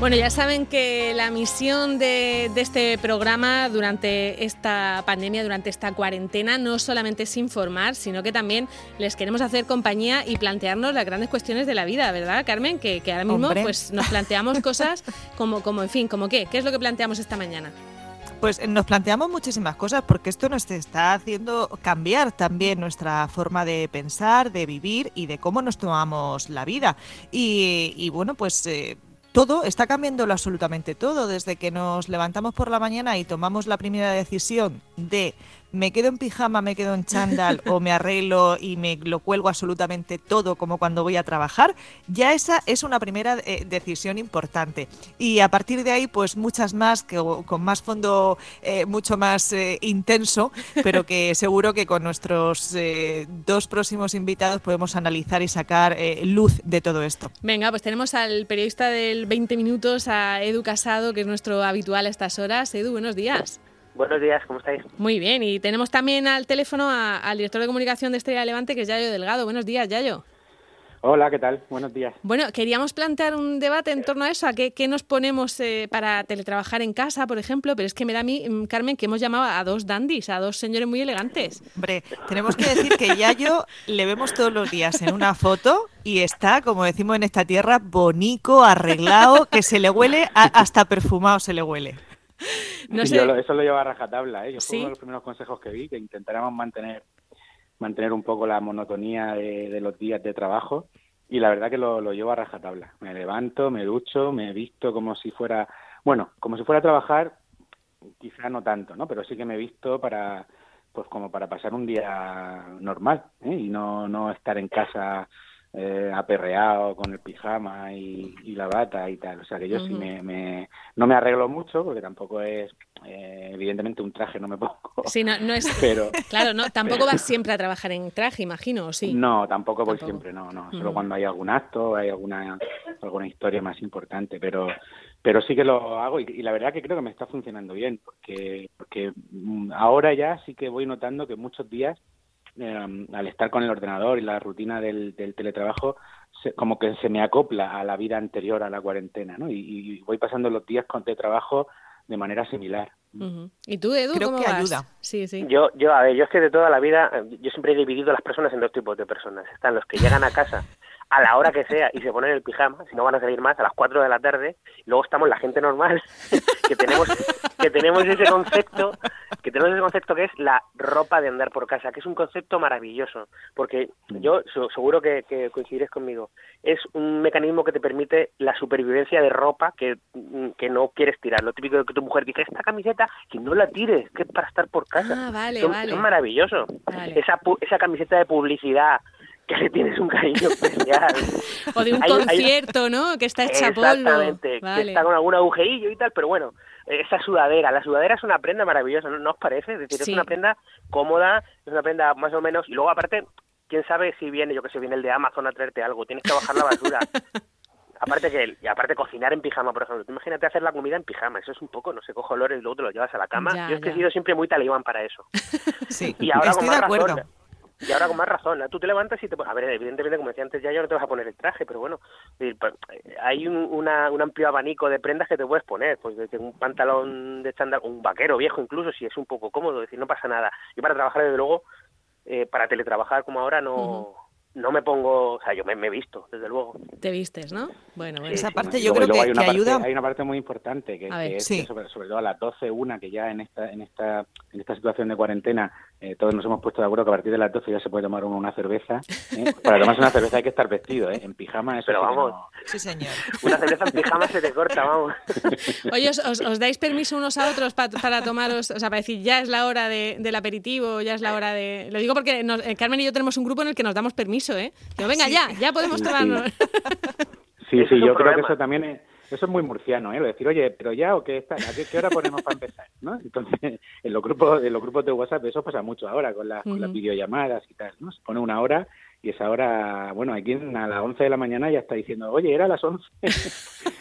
Bueno, ya saben que la misión de, de, este programa durante esta pandemia, durante esta cuarentena, no solamente es informar, sino que también les queremos hacer compañía y plantearnos las grandes cuestiones de la vida, ¿verdad, Carmen? Que, que ahora mismo pues, nos planteamos cosas como, como, en fin, como qué. ¿Qué es lo que planteamos esta mañana? Pues nos planteamos muchísimas cosas porque esto nos está haciendo cambiar también nuestra forma de pensar, de vivir y de cómo nos tomamos la vida. Y, y bueno, pues eh, todo, está cambiándolo absolutamente todo, desde que nos levantamos por la mañana y tomamos la primera decisión de me quedo en pijama, me quedo en chándal o me arreglo y me lo cuelgo absolutamente todo como cuando voy a trabajar, ya esa es una primera eh, decisión importante. Y a partir de ahí, pues muchas más, que con más fondo eh, mucho más eh, intenso, pero que seguro que con nuestros dos próximos invitados podemos analizar y sacar luz de todo esto. Venga, pues tenemos al periodista del 20 minutos, a Edu Casado, que es nuestro habitual a estas horas. Edu, buenos días. Buenos días, ¿cómo estáis? Muy bien, y tenemos también al teléfono a, al director de comunicación de Estrella Levante, que es Yayo Delgado. Buenos días, Yayo. Hola, ¿qué tal? Buenos días. Bueno, queríamos plantear un debate en torno a eso, a qué, qué nos ponemos eh, para teletrabajar en casa, por ejemplo, pero es que me da a mí, mm, Carmen, que hemos llamado a dos dandis, a dos señores muy elegantes. Hombre, tenemos que decir que Yayo le vemos todos los días en una foto y está, como decimos en esta tierra, bonico, arreglado, que se le huele, a, hasta perfumado se le huele. No sé. Yo lo, eso lo llevo a rajatabla, ¿eh? Yo fue uno de los primeros consejos que vi, que intentáramos mantener mantener un poco la monotonía de, de los días de trabajo y la verdad que lo, lo, llevo a rajatabla. Me levanto, me ducho, me visto como si fuera, bueno, como si fuera a trabajar, quizá no tanto, ¿no? Pero sí que me he visto para, pues como para pasar un día normal ¿eh? y no, no estar en casa eh, aperreado con el pijama y, y, la bata y tal. O sea que yo uh -huh. sí me, me, no me arreglo mucho porque tampoco es, eh, evidentemente un traje no me pongo. Sí, no, no es. Pero, claro, no, tampoco vas siempre a trabajar en traje, imagino, ¿o sí? No, tampoco voy tampoco. siempre, no, no. Solo uh -huh. cuando hay algún acto, hay alguna, alguna historia más importante, pero pero sí que lo hago y, y, la verdad que creo que me está funcionando bien porque porque mm, ahora ya sí que voy notando que muchos días eh, al estar con el ordenador y la rutina del, del teletrabajo, se, como que se me acopla a la vida anterior a la cuarentena, ¿no? Y, y voy pasando los días con teletrabajo de manera similar. Uh -huh. ¿Y tú, Edu, Creo cómo que vas? ayuda. Sí, sí. Yo, yo, a ver, yo es que de toda la vida, yo siempre he dividido a las personas en dos tipos de personas. Están los que llegan a casa a la hora que sea y se ponen el pijama, si no van a salir más, a las 4 de la tarde. Luego estamos la gente normal, que tenemos que tenemos ese concepto, que tenemos ese concepto que es la ropa de andar por casa, que es un concepto maravilloso, porque yo seguro que, que coincidiréis conmigo, es un mecanismo que te permite la supervivencia de ropa que, que no quieres tirar. Lo típico de que tu mujer dice, esta camiseta, que no la tires, que es para estar por casa. Ah, vale, es, vale. es maravilloso. Vale. Esa, esa camiseta de publicidad que le tienes un cariño especial. o de un hay, concierto, hay... ¿no? Que está hecha polvo. Exactamente, vale. que está con algún agujerillo y tal, pero bueno, esa sudadera, la sudadera es una prenda maravillosa, ¿no, ¿No os parece? Es decir, sí. es una prenda cómoda, es una prenda más o menos, y luego aparte, quién sabe si viene, yo que sé, viene el de Amazon a traerte algo, tienes que bajar la basura. aparte que y aparte cocinar en pijama, por ejemplo, imagínate hacer la comida en pijama, eso es un poco, no sé, cojo olores y luego te lo llevas a la cama. Ya, yo es que he sido siempre muy talibán para eso. sí, y ahora estoy con más de acuerdo. Razón, y ahora con más razón, tú te levantas y te A ver, evidentemente, como decía antes, ya, ya no te vas a poner el traje, pero bueno, hay un, una, un amplio abanico de prendas que te puedes poner, pues desde un pantalón de chándal, un vaquero viejo incluso, si es un poco cómodo, es decir, no pasa nada. Y para trabajar, desde luego, eh, para teletrabajar como ahora, no... Uh -huh no me pongo, o sea, yo me, me, he visto, desde luego. Te vistes, ¿no? Bueno, bueno. esa sí, parte yo creo que, hay, que parte, ayuda. Hay una parte muy importante que, que es sí. que sobre, sobre, todo a las 12, una, que ya en esta, en esta, en esta situación de cuarentena eh, todos nos hemos puesto de acuerdo que a partir de las 12 ya se puede tomar uno una cerveza. ¿eh? Para tomarse una cerveza hay que estar vestido, ¿eh? En pijama eso Pero vamos. No... Sí, señor. Una cerveza en pijama se te corta, vamos. Oye, ¿os, os, os dais permiso unos a otros pa, para tomaros, o sea, para decir ya es la hora de, del aperitivo, ya es la hora de... Lo digo porque nos, eh, Carmen y yo tenemos un grupo en el que nos damos permiso, ¿eh? Digo, venga, sí. ya, ya podemos tomarnos. Sí, sí, sí yo creo que eso también es eso es muy murciano, ¿eh? Decir, oye, pero ya o qué está, ¿a qué, qué hora ponemos para empezar? ¿no? Entonces, en los grupos, en los grupos de WhatsApp eso pasa mucho ahora con, la, uh -huh. con las videollamadas y tal, ¿no? Se pone una hora y esa hora, bueno, aquí a las 11 de la mañana ya está diciendo, oye, era a las 11.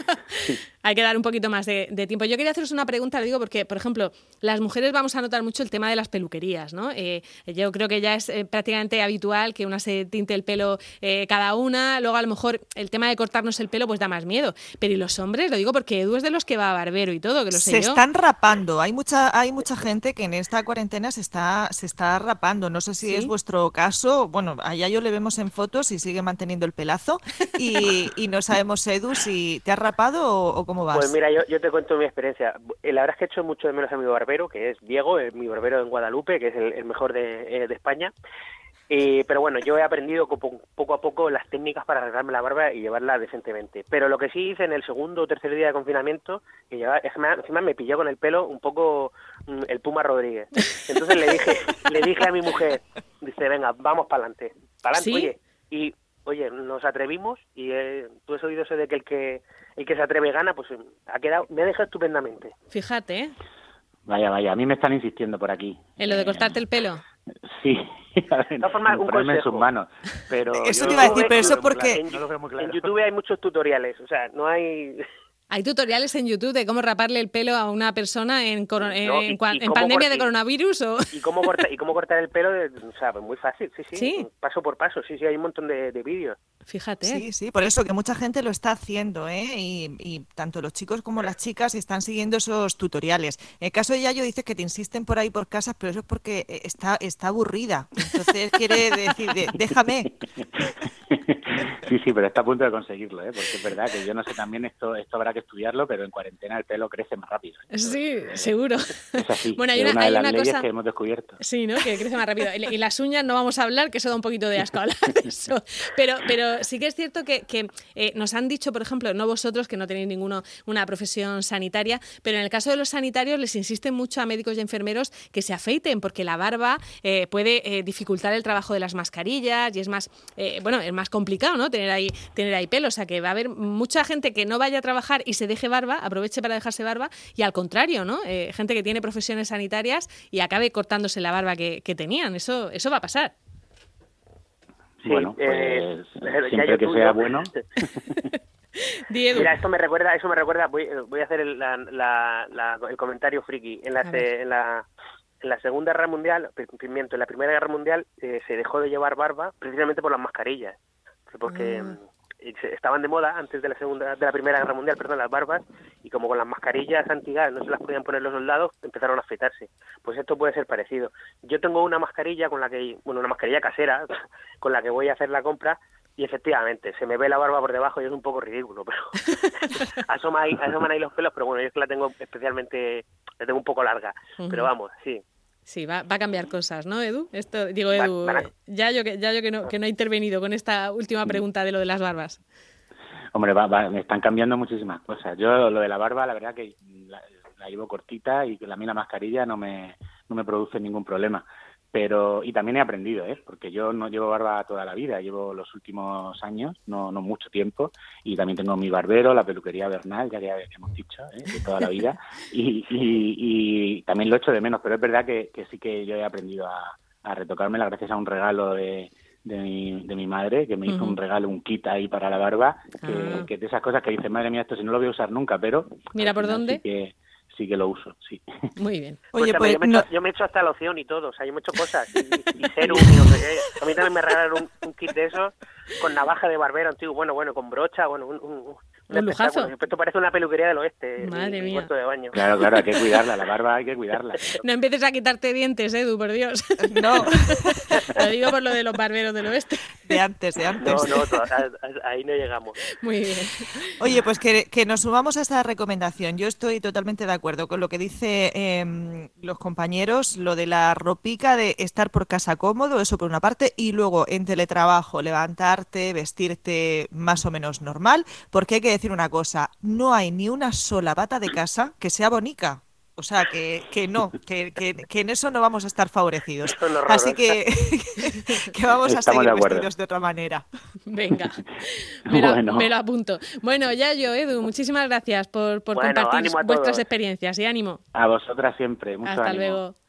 Hay que dar un poquito más de, tiempo. Yo quería haceros una pregunta, le digo, porque, por ejemplo, las mujeres vamos a notar mucho el tema de las peluquerías, ¿no? Eh, yo creo que ya es eh, prácticamente habitual que una se tinte el pelo eh, cada una, luego a lo mejor el tema de cortarnos el pelo pues da más miedo. Pero ¿y los hombres? Lo digo porque Edu es de los que va a barbero y todo, que lo sé Se están rapando. Hay mucha, hay mucha gente que en esta cuarentena se está, se está rapando. No sé si es vuestro caso. Bueno, allá yo le vemos en fotos y sigue manteniendo el pelazo. Y, no sabemos, Edu, si te has rapado o, cómo vas. Pues mira, yo, te cuento mi experiencia. Eh, la verdad es que he hecho mucho de menos a mi barbero, que es Diego, mi barbero en Guadalupe, que es el, mejor de, eh, de España. Eh, pero bueno, yo he aprendido poco a poco las técnicas para arreglarme la barba y llevarla decentemente. Pero lo que sí hice en el segundo o tercer día de confinamiento, que llevaba, encima me pilló con el pelo un poco mm, el Puma Rodríguez. Entonces le dije, le dije a mi mujer, dice, venga, vamos para adelante, para adelante, oye. Y oye, nos atrevimos y eh, tú has oído eso de que el que el que se atreve gana, pues ha quedado, me ha dejado estupendamente. Fíjate. ¿eh? Vaya, vaya, a mí me están insistiendo por aquí. ¿En lo de cortarte el pelo? Sí, de forma, un en sus manos. Pero eso te iba a decir, pero eso porque... en YouTube hay muchos tutoriales, o sea, no hay... Hay tutoriales en YouTube de cómo raparle el pelo a una persona en, en, pandemia de coronavirus o... y cómo cortar y cómo cortar el pelo, o sea, pues muy fácil, sí, sí, paso por paso, sí, sí, hay un montón de, vídeos. Fíjate. Sí, sí, por eso que mucha gente lo está haciendo, ¿eh? Y, tanto los chicos como las chicas están siguiendo esos tutoriales. En el caso de Yayo dice que te insisten por ahí por casas, pero eso es porque eh, está, está aburrida. Entonces quiere decir, déjame. Sí, sí, pero está a punto de conseguirlo, ¿eh? porque es verdad que yo no sé también esto, esto habrá que estudiarlo, pero en cuarentena el pelo crece más rápido. ¿eh? Sí, seguro. Es así. Bueno, hay una, hay una cosa que hemos descubierto. Sí, ¿no? Que crece más rápido. Y las uñas no vamos a hablar, que eso da un poquito de asco hablar de eso. Pero, pero sí que es cierto que, que eh, nos han dicho, por ejemplo, no vosotros que no tenéis ninguno una profesión sanitaria, pero en el caso de los sanitarios les insisten mucho a médicos y enfermeros que se afeiten, porque la barba eh, puede dificultar el trabajo de las mascarillas y es más, bueno, es más complicado, ¿no? tener ahí, tener ahí pelo. O sea, que va a haber mucha gente que no vaya a trabajar y se deje barba, aproveche para dejarse barba, y al contrario, ¿no? Eh, gente que tiene profesiones sanitarias y acabe cortándose la barba que, tenían. Eso, eso va a pasar. bueno, eh, pues siempre que sea bueno. Mira, esto me recuerda, eso me recuerda, voy, voy a hacer el, el comentario friki. En la, en la, en la Segunda Guerra Mundial, en la Primera Guerra Mundial, eh, se dejó de llevar barba precisamente por las mascarillas porque mm. estaban de moda antes de la segunda de la primera guerra mundial perdón las barbas y como con las mascarillas antigas no se las podían poner los soldados empezaron a afeitarse. Pues esto puede ser parecido. Yo tengo una mascarilla con la que bueno una mascarilla casera con la que voy a hacer la compra y efectivamente se me ve la barba por debajo y es un poco ridículo pero asoma ahí, asoman ahí los pelos pero bueno yo es que la tengo especialmente la tengo un poco larga. Pero vamos sí Sí, va, va, a cambiar cosas, ¿no, Edu? Esto, digo, Edu, ya yo, que, ya yo que, no, que no he intervenido con esta última mm. pregunta de lo de las barbas. Hombre, va, me están cambiando muchísimas cosas. Yo lo de la barba, la verdad que la, la llevo cortita y que a mí la mascarilla no me, no me produce ningún problema pero y también he aprendido ¿eh? porque yo no llevo barba toda la vida llevo los últimos años no no mucho tiempo y también tengo mi barbero la peluquería Bernal ya que hemos dicho ¿eh? de toda la vida y, y, también lo echo de menos pero es verdad que, que sí que yo he aprendido a, a retocármela gracias a un regalo de, de mi, de mi madre, que me hizo un regalo, un kit ahí para la barba, que, ah. que de esas cosas que dice, madre mía, esto si no lo voy a usar nunca, pero... Mira por dónde. que, sí que lo uso, sí. Muy bien. Oye, pues, yo, me no... yo, me he hecho hasta loción y todo, o sea, yo me he hecho cosas, y, y serum y no sé qué. A mí también me regalaron un, un, kit de esos con navaja de barbero antiguo, bueno, bueno, con brocha, bueno, un, un, un lujazo. Esto parece una peluquería del oeste. Madre mía. de baño. Claro, claro, hay que cuidarla, la barba hay que cuidarla. No empieces a quitarte dientes, Edu, por Dios. No. lo digo por lo de los barberos del oeste. De antes, de antes. No, no, ahí no llegamos. Muy bien. Oye, pues que, que nos sumamos a esta recomendación. Yo estoy totalmente de acuerdo con lo que dice eh, los compañeros, lo de la ropica de estar por casa cómodo, eso por una parte, y luego en teletrabajo, levantarte, vestirte más o menos normal, porque hay que decir una cosa, no hay ni una sola bata de casa que sea bonita. O sea, que, que no, que, que, en eso no vamos a estar favorecidos. Así que, que vamos a seguir vestidos de otra manera. Venga, me lo, apunto. Bueno, ya yo, Edu, muchísimas gracias por, por compartir vuestras experiencias y ánimo. A vosotras siempre. Mucho Hasta luego.